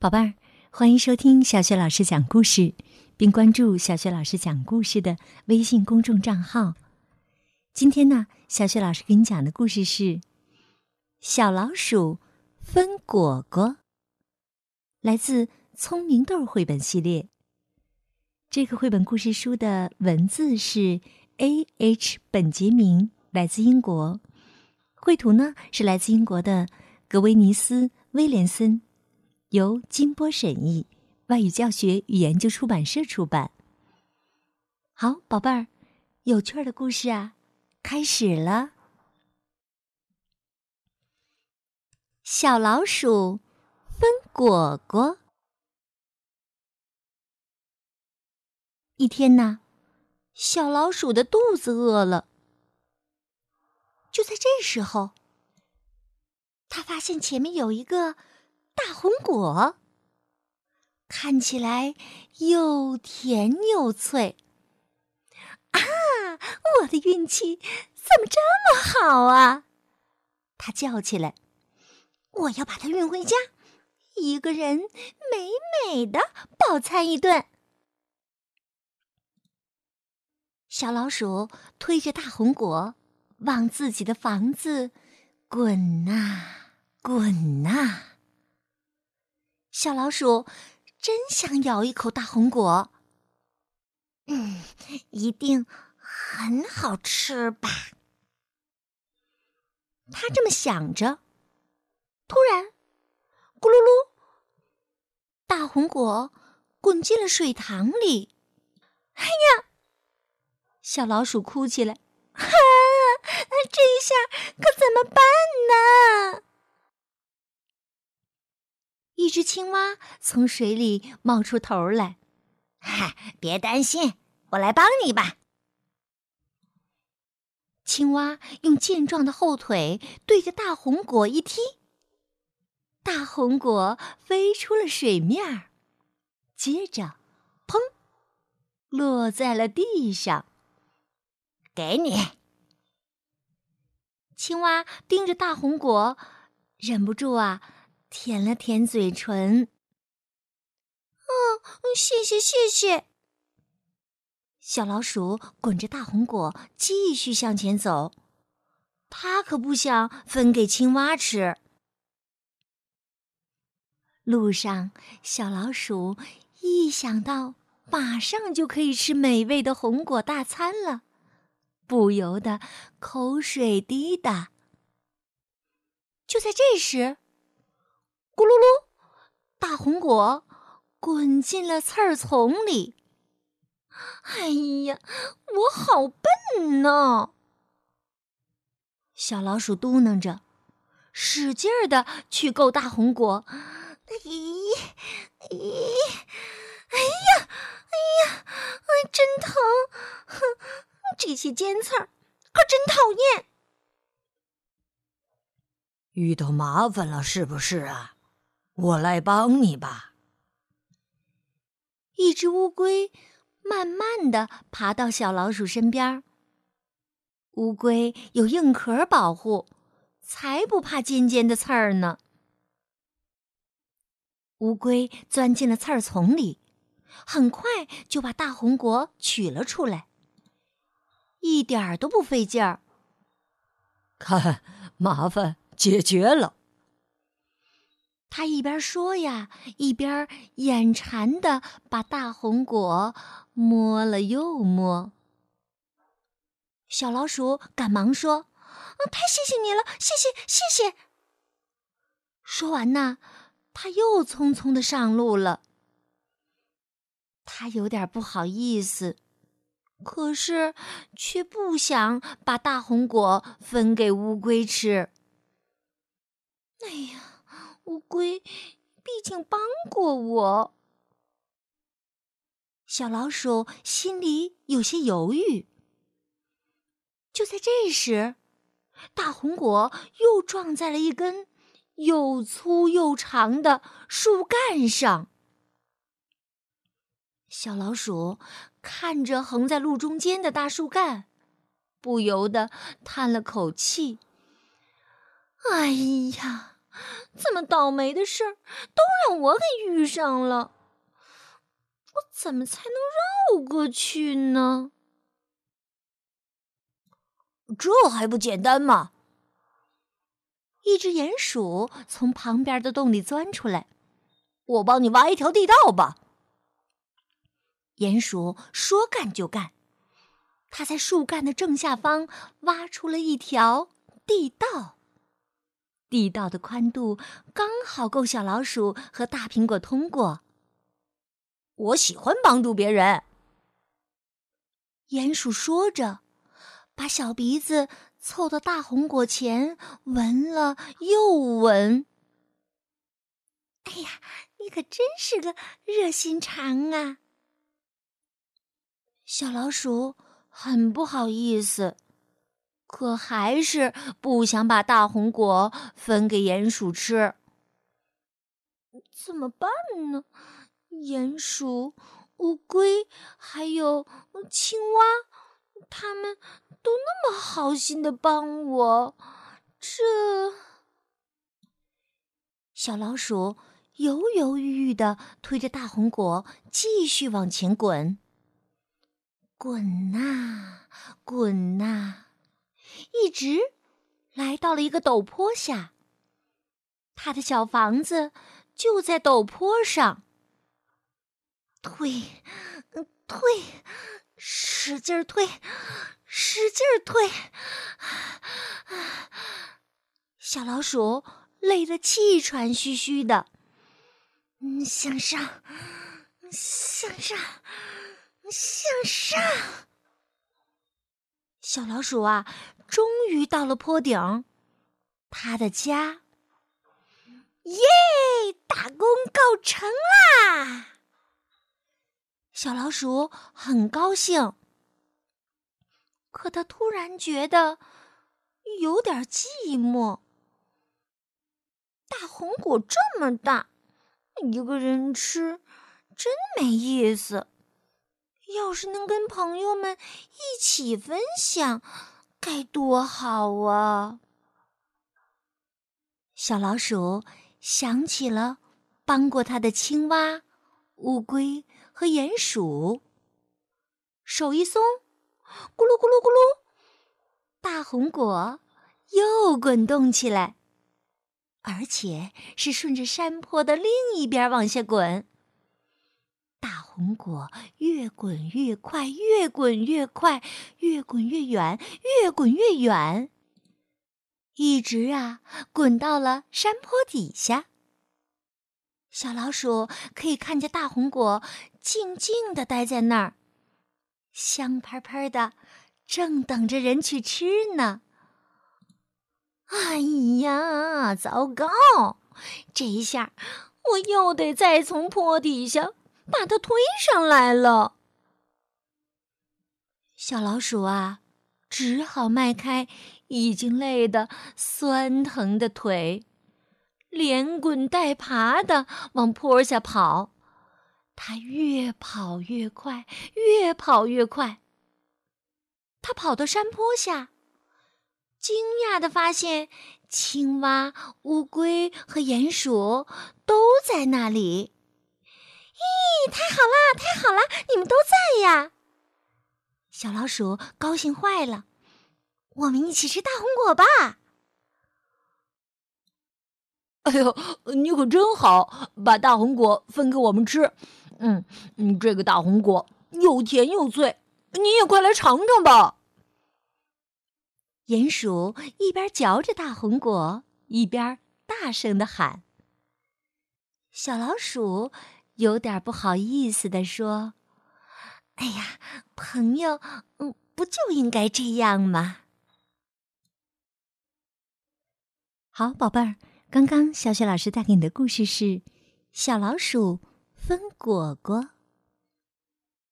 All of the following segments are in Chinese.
宝贝儿，欢迎收听小雪老师讲故事，并关注小雪老师讲故事的微信公众账号。今天呢，小雪老师给你讲的故事是《小老鼠分果果》，来自《聪明豆》绘本系列。这个绘本故事书的文字是 A. H. 本杰明，来自英国；绘图呢是来自英国的格威尼斯·威廉森。由金波审译，外语教学与研究出版社出版。好，宝贝儿，有趣的故事啊，开始了。小老鼠分果果。一天呐，小老鼠的肚子饿了。就在这时候，他发现前面有一个。大红果看起来又甜又脆啊！我的运气怎么这么好啊？他叫起来：“我要把它运回家，一个人美美的饱餐一顿。”小老鼠推着大红果往自己的房子滚呐滚呐。小老鼠真想咬一口大红果，嗯，一定很好吃吧？他这么想着，突然，咕噜噜，大红果滚进了水塘里。哎呀！小老鼠哭起来，啊，这下可怎么办呢？一只青蛙从水里冒出头来，嗨，别担心，我来帮你吧。青蛙用健壮的后腿对着大红果一踢，大红果飞出了水面，接着，砰，落在了地上。给你。青蛙盯着大红果，忍不住啊。舔了舔嘴唇，哦，谢谢谢谢。小老鼠滚着大红果继续向前走，它可不想分给青蛙吃。路上，小老鼠一想到马上就可以吃美味的红果大餐了，不由得口水滴答。就在这时，咕噜噜，大红果滚进了刺儿丛里。哎呀，我好笨呐！小老鼠嘟囔着，使劲儿的去够大红果。咦咦，哎呀哎呀，哎，真疼！哼，这些尖刺儿可真讨厌。遇到麻烦了是不是啊？我来帮你吧。一只乌龟慢慢的爬到小老鼠身边。乌龟有硬壳保护，才不怕尖尖的刺儿呢。乌龟钻进了刺儿丛里，很快就把大红果取了出来，一点儿都不费劲儿。看，麻烦解决了。他一边说呀，一边眼馋的把大红果摸了又摸。小老鼠赶忙说：“太谢谢你了，谢谢谢谢。”说完呢，他又匆匆的上路了。他有点不好意思，可是却不想把大红果分给乌龟吃。哎呀！乌龟毕竟帮过我，小老鼠心里有些犹豫。就在这时，大红果又撞在了一根又粗又长的树干上。小老鼠看着横在路中间的大树干，不由得叹了口气：“哎呀！”怎么倒霉的事儿都让我给遇上了？我怎么才能绕过去呢？这还不简单吗？一只鼹鼠从旁边的洞里钻出来，我帮你挖一条地道吧。鼹鼠说干就干，它在树干的正下方挖出了一条地道。地道的宽度刚好够小老鼠和大苹果通过。我喜欢帮助别人。鼹鼠说着，把小鼻子凑到大红果前，闻了又闻。哎呀，你可真是个热心肠啊！小老鼠很不好意思。可还是不想把大红果分给鼹鼠吃，怎么办呢？鼹鼠、乌龟还有青蛙，他们都那么好心的帮我，这小老鼠犹犹豫豫的推着大红果继续往前滚，滚呐，滚呐！一直来到了一个陡坡下，他的小房子就在陡坡上。推，推，使劲推，使劲推，小老鼠累得气喘吁吁的。嗯，向上，向上，向上。小老鼠啊！终于到了坡顶，他的家。耶！大功告成啦！小老鼠很高兴，可他突然觉得有点寂寞。大红果这么大，一个人吃真没意思。要是能跟朋友们一起分享。该多好啊！小老鼠想起了帮过它的青蛙、乌龟和鼹鼠，手一松，咕噜咕噜咕噜，大红果又滚动起来，而且是顺着山坡的另一边往下滚。大红果越滚越快，越滚越快，越滚越远，越滚越远，一直啊滚到了山坡底下。小老鼠可以看见大红果静静的待在那儿，香喷喷的，正等着人去吃呢。哎呀，糟糕！这一下我又得再从坡底下。把它推上来了，小老鼠啊，只好迈开已经累得酸疼的腿，连滚带爬的往坡下跑。它越跑越快，越跑越快。它跑到山坡下，惊讶的发现青蛙、乌龟和鼹鼠都在那里。咦，太好啦，太好啦！你们都在呀！小老鼠高兴坏了。我们一起吃大红果吧！哎呦，你可真好，把大红果分给我们吃。嗯嗯，这个大红果又甜又脆，你也快来尝尝吧。鼹鼠一边嚼着大红果，一边大声的喊：“小老鼠！”有点不好意思的说：“哎呀，朋友，嗯，不就应该这样吗？”好，宝贝儿，刚刚小雪老师带给你的故事是《小老鼠分果果》。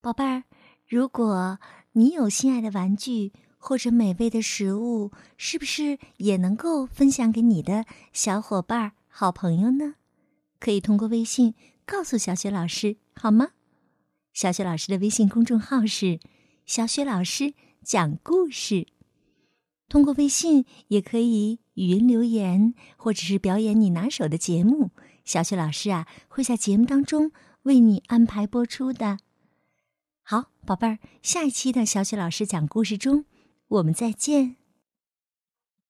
宝贝儿，如果你有心爱的玩具或者美味的食物，是不是也能够分享给你的小伙伴、好朋友呢？可以通过微信。告诉小雪老师好吗？小雪老师的微信公众号是“小雪老师讲故事”。通过微信也可以语音留言，或者是表演你拿手的节目，小雪老师啊会在节目当中为你安排播出的。好，宝贝儿，下一期的小雪老师讲故事中，我们再见。